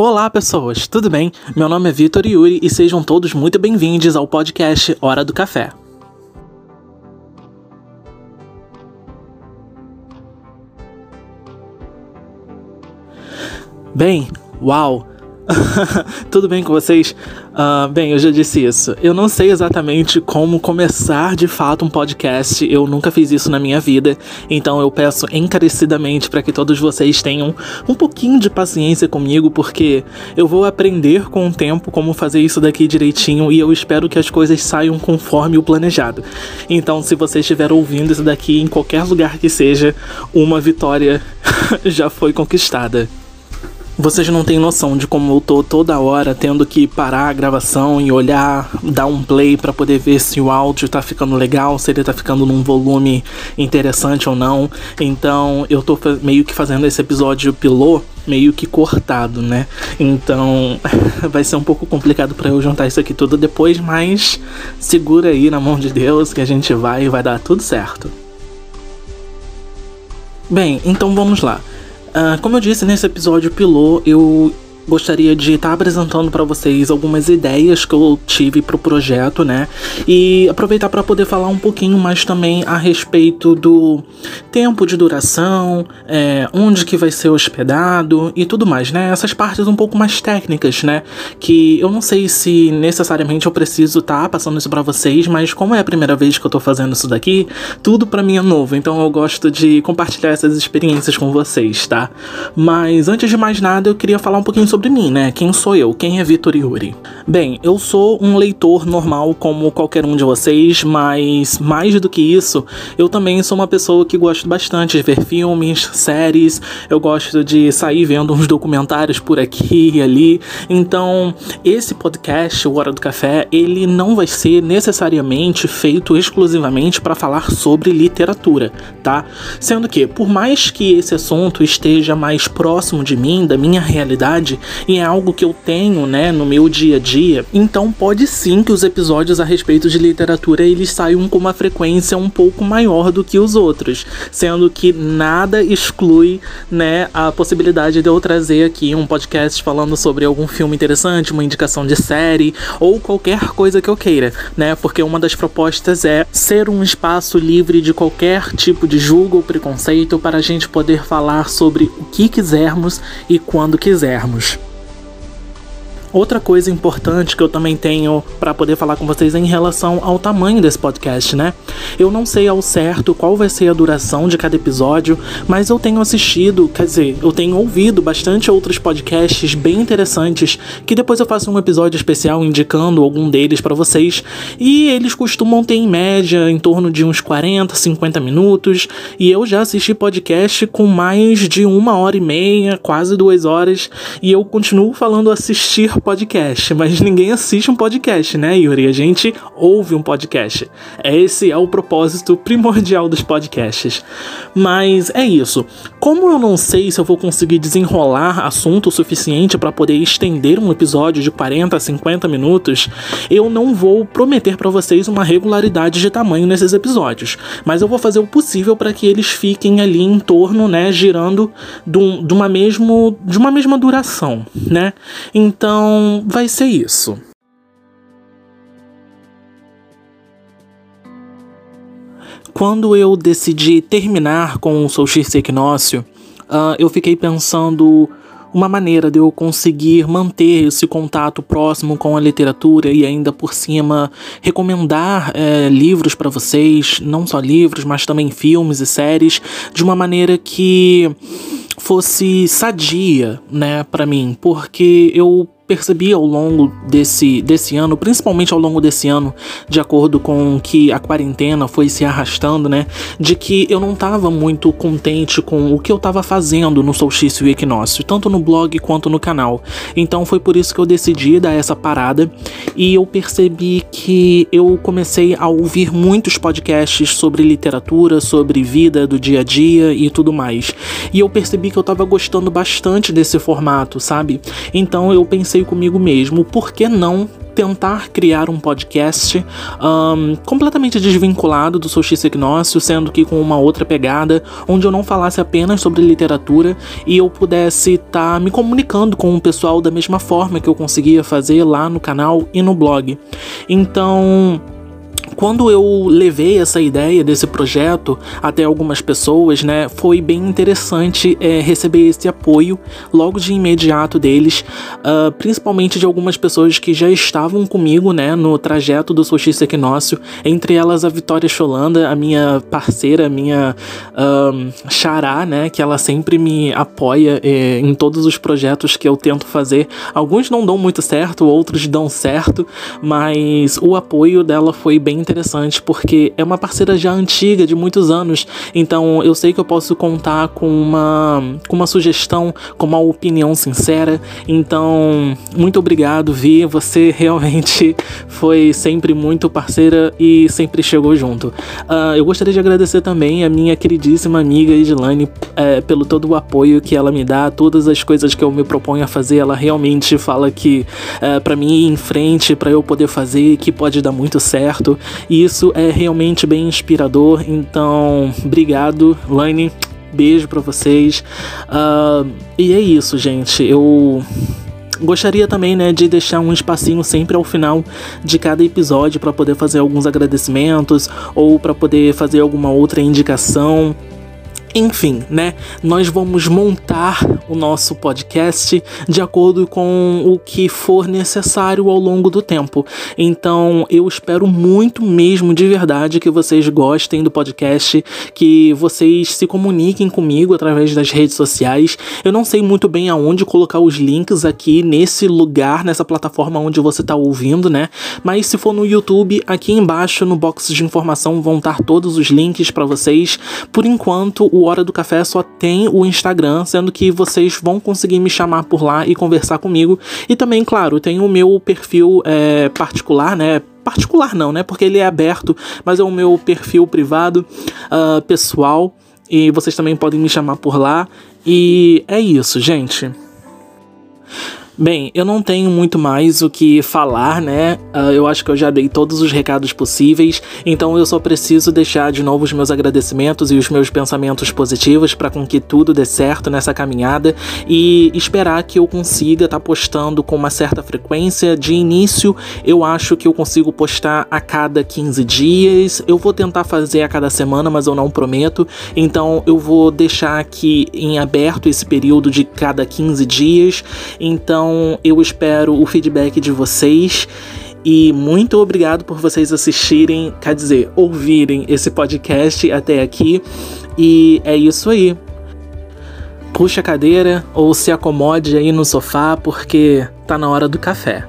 Olá, pessoas, tudo bem? Meu nome é Vitor Yuri e sejam todos muito bem-vindos ao podcast Hora do Café. Bem, uau! Tudo bem com vocês? Uh, bem, eu já disse isso. Eu não sei exatamente como começar de fato um podcast. Eu nunca fiz isso na minha vida. Então eu peço encarecidamente para que todos vocês tenham um pouquinho de paciência comigo, porque eu vou aprender com o tempo como fazer isso daqui direitinho e eu espero que as coisas saiam conforme o planejado. Então, se você estiver ouvindo isso daqui em qualquer lugar que seja, uma vitória já foi conquistada. Vocês não têm noção de como eu tô toda hora tendo que parar a gravação e olhar, dar um play para poder ver se o áudio tá ficando legal, se ele tá ficando num volume interessante ou não. Então eu tô meio que fazendo esse episódio pilô meio que cortado, né? Então vai ser um pouco complicado para eu juntar isso aqui tudo depois, mas segura aí na mão de Deus que a gente vai e vai dar tudo certo. Bem, então vamos lá. Uh, como eu disse nesse episódio pilô, eu gostaria de estar tá apresentando para vocês algumas ideias que eu tive para o projeto, né? E aproveitar para poder falar um pouquinho mais também a respeito do tempo de duração, é, onde que vai ser hospedado e tudo mais, né? Essas partes um pouco mais técnicas, né? Que eu não sei se necessariamente eu preciso estar tá passando isso para vocês, mas como é a primeira vez que eu tô fazendo isso daqui, tudo para mim é novo, então eu gosto de compartilhar essas experiências com vocês, tá? Mas antes de mais nada, eu queria falar um pouquinho sobre sobre mim, né? Quem sou eu? Quem é Vitor Yuri? Bem, eu sou um leitor normal como qualquer um de vocês, mas mais do que isso, eu também sou uma pessoa que gosta bastante de ver filmes, séries, eu gosto de sair vendo uns documentários por aqui e ali. Então, esse podcast, o Hora do Café, ele não vai ser necessariamente feito exclusivamente para falar sobre literatura, tá? Sendo que, por mais que esse assunto esteja mais próximo de mim, da minha realidade, e é algo que eu tenho, né, no meu dia a dia, então pode sim que os episódios a respeito de literatura eles saiam com uma frequência um pouco maior do que os outros, sendo que nada exclui, né, a possibilidade de eu trazer aqui um podcast falando sobre algum filme interessante, uma indicação de série ou qualquer coisa que eu queira, né? Porque uma das propostas é ser um espaço livre de qualquer tipo de julgo ou preconceito para a gente poder falar sobre o que quisermos e quando quisermos. Outra coisa importante que eu também tenho para poder falar com vocês é em relação ao tamanho desse podcast, né? Eu não sei ao certo qual vai ser a duração de cada episódio, mas eu tenho assistido, quer dizer, eu tenho ouvido bastante outros podcasts bem interessantes que depois eu faço um episódio especial indicando algum deles para vocês, e eles costumam ter em média em torno de uns 40, 50 minutos, e eu já assisti podcast com mais de uma hora e meia, quase duas horas, e eu continuo falando assistir podcast, mas ninguém assiste um podcast, né, Yuri? A gente ouve um podcast. Esse é o propósito primordial dos podcasts. Mas é isso. Como eu não sei se eu vou conseguir desenrolar assunto suficiente para poder estender um episódio de 40 a 50 minutos, eu não vou prometer para vocês uma regularidade de tamanho nesses episódios, mas eu vou fazer o possível para que eles fiquem ali em torno, né, girando de uma, mesmo, de uma mesma duração, né? Então, então, vai ser isso. Quando eu decidi terminar com o Solstício Equinócio, uh, eu fiquei pensando uma maneira de eu conseguir manter esse contato próximo com a literatura e ainda por cima recomendar é, livros para vocês, não só livros, mas também filmes e séries, de uma maneira que fosse sadia, né, para mim, porque eu percebi ao longo desse, desse ano, principalmente ao longo desse ano, de acordo com que a quarentena foi se arrastando, né? De que eu não estava muito contente com o que eu estava fazendo no solstício e equinócio, tanto no blog quanto no canal. Então foi por isso que eu decidi dar essa parada e eu percebi que eu comecei a ouvir muitos podcasts sobre literatura, sobre vida do dia a dia e tudo mais. E eu percebi que eu estava gostando bastante desse formato, sabe? Então eu pensei pensei comigo mesmo, por que não tentar criar um podcast um, completamente desvinculado do solstício equinócio, sendo que com uma outra pegada, onde eu não falasse apenas sobre literatura e eu pudesse estar tá me comunicando com o pessoal da mesma forma que eu conseguia fazer lá no canal e no blog. Então quando eu levei essa ideia desse projeto até algumas pessoas, né, foi bem interessante é, receber esse apoio logo de imediato deles, uh, principalmente de algumas pessoas que já estavam comigo, né, no trajeto do solstício equinócio, entre elas a Vitória Cholanda, a minha parceira, minha uh, xará, né, que ela sempre me apoia é, em todos os projetos que eu tento fazer. Alguns não dão muito certo, outros dão certo, mas o apoio dela foi bem interessante porque é uma parceira já antiga, de muitos anos. Então eu sei que eu posso contar com uma, com uma sugestão, com uma opinião sincera. Então, muito obrigado, Vi. Você realmente foi sempre muito parceira e sempre chegou junto. Uh, eu gostaria de agradecer também a minha queridíssima amiga Edilane é, pelo todo o apoio que ela me dá, todas as coisas que eu me proponho a fazer. Ela realmente fala que é, para mim ir em frente, para eu poder fazer, que pode dar muito certo. E isso é realmente bem inspirador. Então, obrigado, Laine. Beijo para vocês. Uh, e é isso, gente. Eu Gostaria também, né, de deixar um espacinho sempre ao final de cada episódio para poder fazer alguns agradecimentos ou para poder fazer alguma outra indicação enfim, né? Nós vamos montar o nosso podcast de acordo com o que for necessário ao longo do tempo. Então, eu espero muito mesmo de verdade que vocês gostem do podcast, que vocês se comuniquem comigo através das redes sociais. Eu não sei muito bem aonde colocar os links aqui nesse lugar, nessa plataforma onde você está ouvindo, né? Mas se for no YouTube, aqui embaixo no box de informação vão estar todos os links para vocês. Por enquanto, o Hora do Café só tem o Instagram, sendo que vocês vão conseguir me chamar por lá e conversar comigo. E também, claro, tem o meu perfil é, particular, né? Particular não, né? Porque ele é aberto, mas é o meu perfil privado, uh, pessoal. E vocês também podem me chamar por lá. E é isso, gente. Bem, eu não tenho muito mais o que falar, né? Uh, eu acho que eu já dei todos os recados possíveis, então eu só preciso deixar de novo os meus agradecimentos e os meus pensamentos positivos para com que tudo dê certo nessa caminhada e esperar que eu consiga estar tá postando com uma certa frequência. De início, eu acho que eu consigo postar a cada 15 dias. Eu vou tentar fazer a cada semana, mas eu não prometo. Então eu vou deixar aqui em aberto esse período de cada 15 dias. Então então eu espero o feedback de vocês. E muito obrigado por vocês assistirem, quer dizer, ouvirem esse podcast até aqui. E é isso aí. Puxa a cadeira ou se acomode aí no sofá porque tá na hora do café.